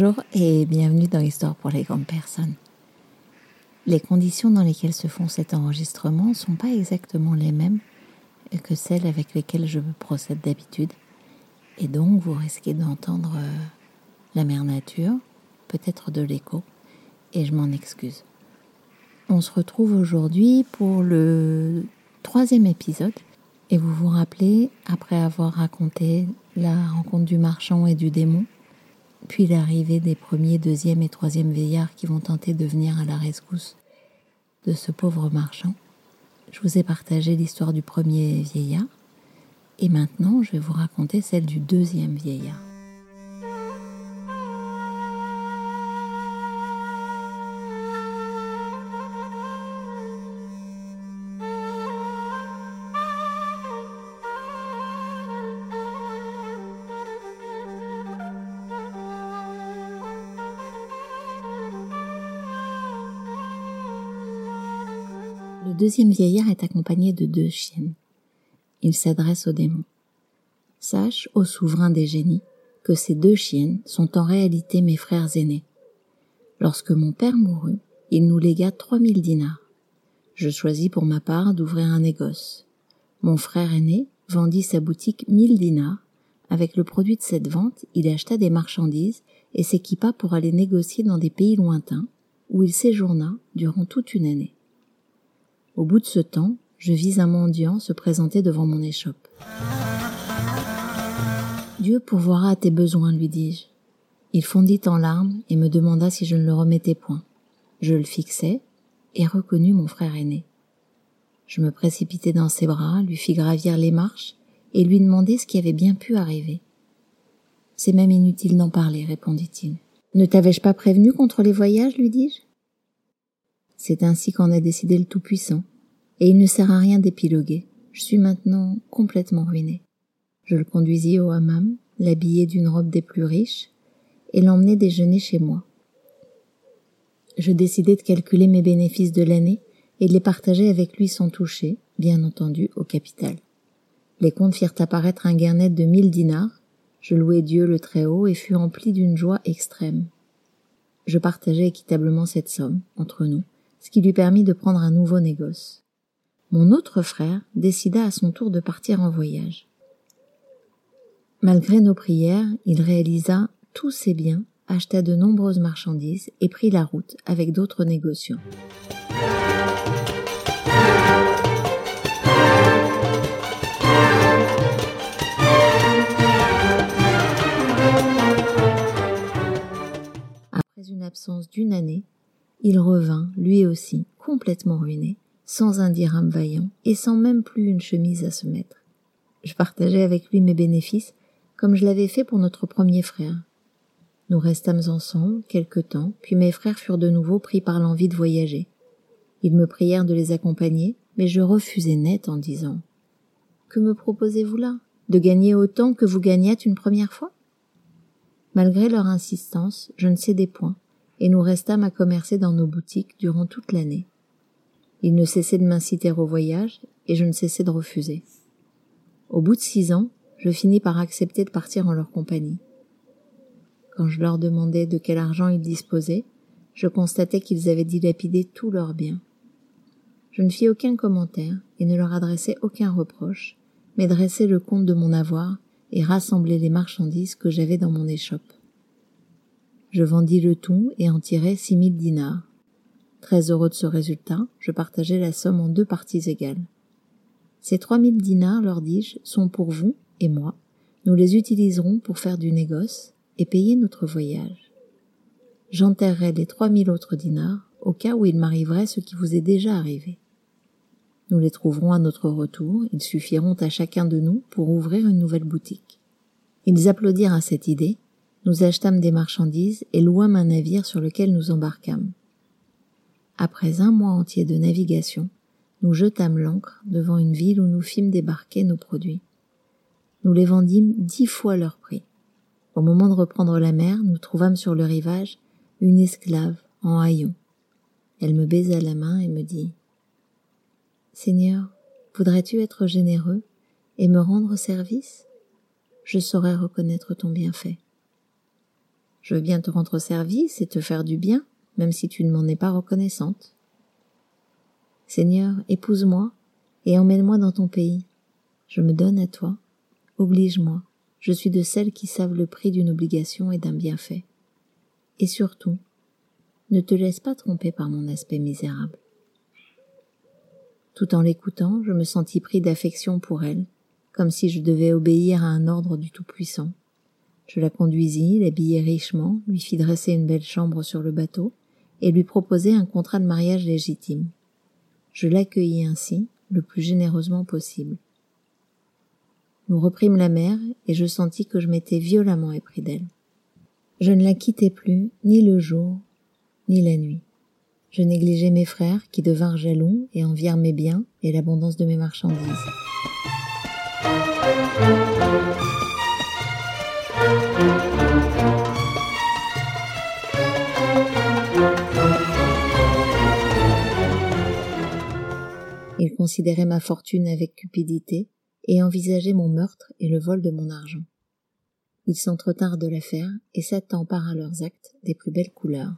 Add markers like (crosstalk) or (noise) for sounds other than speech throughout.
Bonjour et bienvenue dans Histoire pour les grandes personnes. Les conditions dans lesquelles se font cet enregistrement ne sont pas exactement les mêmes que celles avec lesquelles je procède d'habitude. Et donc vous risquez d'entendre euh, la mère nature, peut-être de l'écho, et je m'en excuse. On se retrouve aujourd'hui pour le troisième épisode. Et vous vous rappelez, après avoir raconté la rencontre du marchand et du démon, puis l'arrivée des premiers, deuxième et troisième veillards qui vont tenter de venir à la rescousse de ce pauvre marchand. Je vous ai partagé l'histoire du premier vieillard et maintenant je vais vous raconter celle du deuxième vieillard. Deuxième vieillard est accompagné de deux chiennes. Il s'adresse au démon. Sache, ô souverain des génies, que ces deux chiennes sont en réalité mes frères aînés. Lorsque mon père mourut, il nous légua trois mille dinars. Je choisis pour ma part d'ouvrir un négoce. Mon frère aîné vendit sa boutique mille dinars. Avec le produit de cette vente, il acheta des marchandises et s'équipa pour aller négocier dans des pays lointains, où il séjourna durant toute une année. Au bout de ce temps, je vis un mendiant se présenter devant mon échoppe. Dieu pourvoira à tes besoins, lui dis-je. Il fondit en larmes et me demanda si je ne le remettais point. Je le fixai et reconnus mon frère aîné. Je me précipitai dans ses bras, lui fis gravir les marches et lui demandai ce qui avait bien pu arriver. C'est même inutile d'en parler, répondit-il. Ne t'avais-je pas prévenu contre les voyages, lui dis-je? C'est ainsi qu'en a décidé le Tout-Puissant, et il ne sert à rien d'épiloguer. Je suis maintenant complètement ruiné. Je le conduisis au hammam, l'habillai d'une robe des plus riches, et l'emmenai déjeuner chez moi. Je décidai de calculer mes bénéfices de l'année et de les partager avec lui sans toucher, bien entendu, au capital. Les comptes firent apparaître un gain net de mille dinars. Je louai Dieu le Très-Haut et fus empli d'une joie extrême. Je partageai équitablement cette somme entre nous, ce qui lui permit de prendre un nouveau négoce. Mon autre frère décida à son tour de partir en voyage. Malgré nos prières, il réalisa tous ses biens, acheta de nombreuses marchandises et prit la route avec d'autres négociants. Après une absence d'une année, il revint, lui aussi, complètement ruiné, sans un dirham vaillant et sans même plus une chemise à se mettre. Je partageai avec lui mes bénéfices, comme je l'avais fait pour notre premier frère. Nous restâmes ensemble quelque temps, puis mes frères furent de nouveau pris par l'envie de voyager. Ils me prièrent de les accompagner, mais je refusai net en disant Que me proposez-vous là? De gagner autant que vous gagnâtes une première fois? Malgré leur insistance, je ne cédai point, et nous restâmes à commercer dans nos boutiques durant toute l'année. Ils ne cessaient de m'inciter au voyage, et je ne cessais de refuser. Au bout de six ans, je finis par accepter de partir en leur compagnie. Quand je leur demandais de quel argent ils disposaient, je constatais qu'ils avaient dilapidé tous leurs biens. Je ne fis aucun commentaire et ne leur adressai aucun reproche, mais dressai le compte de mon avoir et rassemblai les marchandises que j'avais dans mon échoppe. Je vendis le tout et en tirai six mille dinars. Très heureux de ce résultat, je partageai la somme en deux parties égales. Ces trois mille dinars, leur dis-je, sont pour vous et moi. Nous les utiliserons pour faire du négoce et payer notre voyage. J'enterrerai les trois mille autres dinars au cas où il m'arriverait ce qui vous est déjà arrivé. Nous les trouverons à notre retour, ils suffiront à chacun de nous pour ouvrir une nouvelle boutique. Ils applaudirent à cette idée, nous achetâmes des marchandises et louâmes un navire sur lequel nous embarquâmes. Après un mois entier de navigation, nous jetâmes l'ancre devant une ville où nous fîmes débarquer nos produits. Nous les vendîmes dix fois leur prix. Au moment de reprendre la mer, nous trouvâmes sur le rivage une esclave en haillons. Elle me baisa la main et me dit Seigneur, voudrais-tu être généreux et me rendre service? Je saurais reconnaître ton bienfait. Je veux bien te rendre service et te faire du bien, même si tu ne m'en es pas reconnaissante. Seigneur, épouse-moi et emmène-moi dans ton pays. Je me donne à toi. Oblige-moi. Je suis de celles qui savent le prix d'une obligation et d'un bienfait. Et surtout, ne te laisse pas tromper par mon aspect misérable. Tout en l'écoutant, je me sentis pris d'affection pour elle, comme si je devais obéir à un ordre du Tout-Puissant. Je la conduisis, l'habillai richement, lui fis dresser une belle chambre sur le bateau, et lui proposai un contrat de mariage légitime. Je l'accueillis ainsi, le plus généreusement possible. Nous reprîmes la mer, et je sentis que je m'étais violemment épris d'elle. Je ne la quittai plus, ni le jour, ni la nuit. Je négligeais mes frères qui devinrent jaloux et envièrent mes biens et l'abondance de mes marchandises. Ils considéraient ma fortune avec cupidité et envisageaient mon meurtre et le vol de mon argent. Ils s'entretinrent de l'affaire et s'attemparent à leurs actes des plus belles couleurs.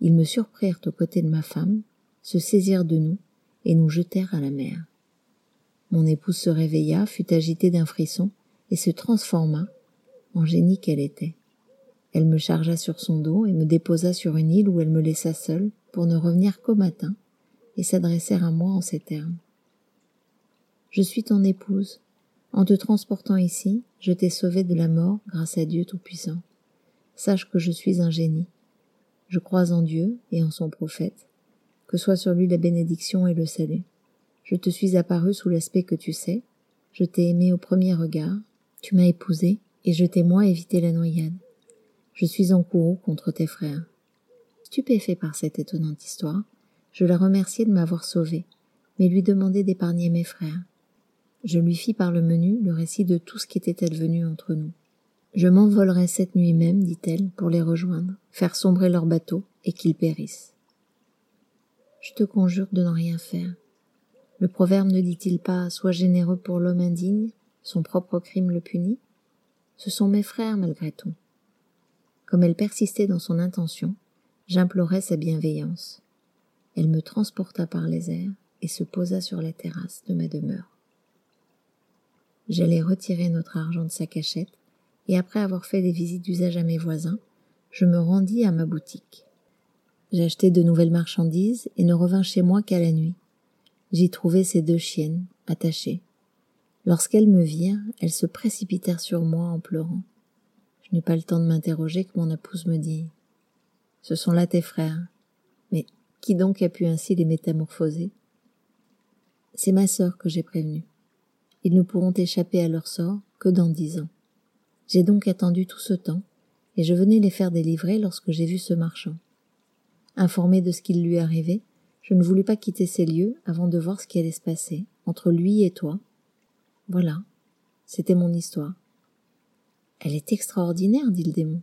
Ils me surprirent aux côtés de ma femme, se saisirent de nous et nous jetèrent à la mer. Mon épouse se réveilla, fut agitée d'un frisson et se transforma en génie qu'elle était. Elle me chargea sur son dos et me déposa sur une île où elle me laissa seule pour ne revenir qu'au matin et s'adresser à moi en ces termes. Je suis ton épouse. En te transportant ici, je t'ai sauvé de la mort grâce à Dieu Tout-Puissant. Sache que je suis un génie. Je crois en Dieu et en son prophète, que soit sur lui la bénédiction et le salut. Je te suis apparu sous l'aspect que tu sais, je t'ai aimé au premier regard, tu m'as épousé, et je t'ai moi évité la noyade. Je suis en courroux contre tes frères. Stupéfait par cette étonnante histoire, je la remerciai de m'avoir sauvé, mais lui demandai d'épargner mes frères. Je lui fis par le menu le récit de tout ce qui était advenu entre nous. Je m'envolerai cette nuit même, dit-elle, pour les rejoindre, faire sombrer leur bateau et qu'ils périssent. Je te conjure de n'en rien faire. Le proverbe ne dit-il pas Sois généreux pour l'homme indigne, son propre crime le punit? Ce sont mes frères malgré tout. Comme elle persistait dans son intention, j'implorai sa bienveillance. Elle me transporta par les airs et se posa sur la terrasse de ma demeure. J'allai retirer notre argent de sa cachette, et après avoir fait des visites d'usage à mes voisins, je me rendis à ma boutique. J'achetai de nouvelles marchandises et ne revins chez moi qu'à la nuit. J'y trouvai ces deux chiennes, attachées. Lorsqu'elles me virent, elles se précipitèrent sur moi en pleurant. Je n'eus pas le temps de m'interroger que mon épouse me dit Ce sont là tes frères. Mais qui donc a pu ainsi les métamorphoser? C'est ma sœur que j'ai prévenue. Ils ne pourront échapper à leur sort que dans dix ans. J'ai donc attendu tout ce temps, et je venais les faire délivrer lorsque j'ai vu ce marchand. Informé de ce qui lui arrivait, je ne voulus pas quitter ces lieux avant de voir ce qui allait se passer entre lui et toi. Voilà, c'était mon histoire. Elle est extraordinaire, dit le démon.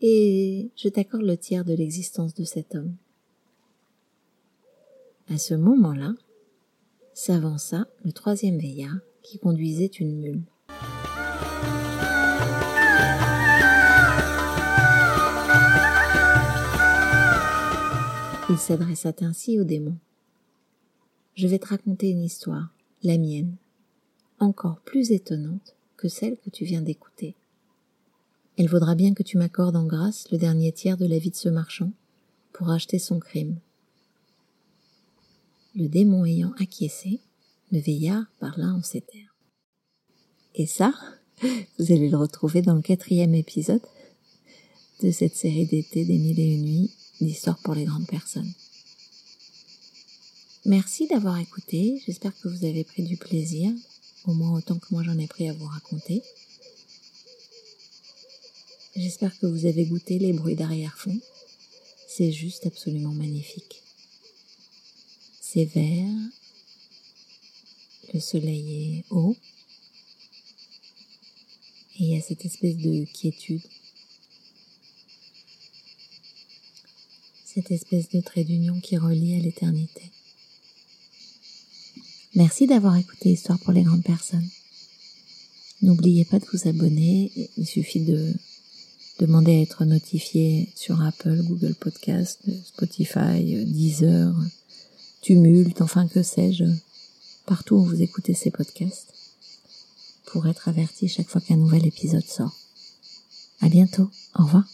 Et je t'accorde le tiers de l'existence de cet homme. À ce moment-là, s'avança le troisième veillard qui conduisait une mule. Il s'adressa ainsi au démon. Je vais te raconter une histoire, la mienne, encore plus étonnante que celle que tu viens d'écouter. Elle vaudra bien que tu m'accordes en grâce le dernier tiers de la vie de ce marchand pour acheter son crime. Le démon ayant acquiescé, le veillard parla en ces termes. Et ça, (laughs) vous allez le retrouver dans le quatrième épisode de cette série d'été des mille et une nuits d'histoire pour les grandes personnes. Merci d'avoir écouté, j'espère que vous avez pris du plaisir, au moins autant que moi j'en ai pris à vous raconter. J'espère que vous avez goûté les bruits d'arrière-fond. C'est juste absolument magnifique. C'est vert, le soleil est haut, et il y a cette espèce de quiétude, cette espèce de trait d'union qui relie à l'éternité. Merci d'avoir écouté Histoire pour les grandes personnes. N'oubliez pas de vous abonner, il suffit de Demandez à être notifié sur Apple, Google Podcast, Spotify, Deezer, Tumulte, enfin que sais-je, partout où vous écoutez ces podcasts, pour être averti chaque fois qu'un nouvel épisode sort. À bientôt. Au revoir.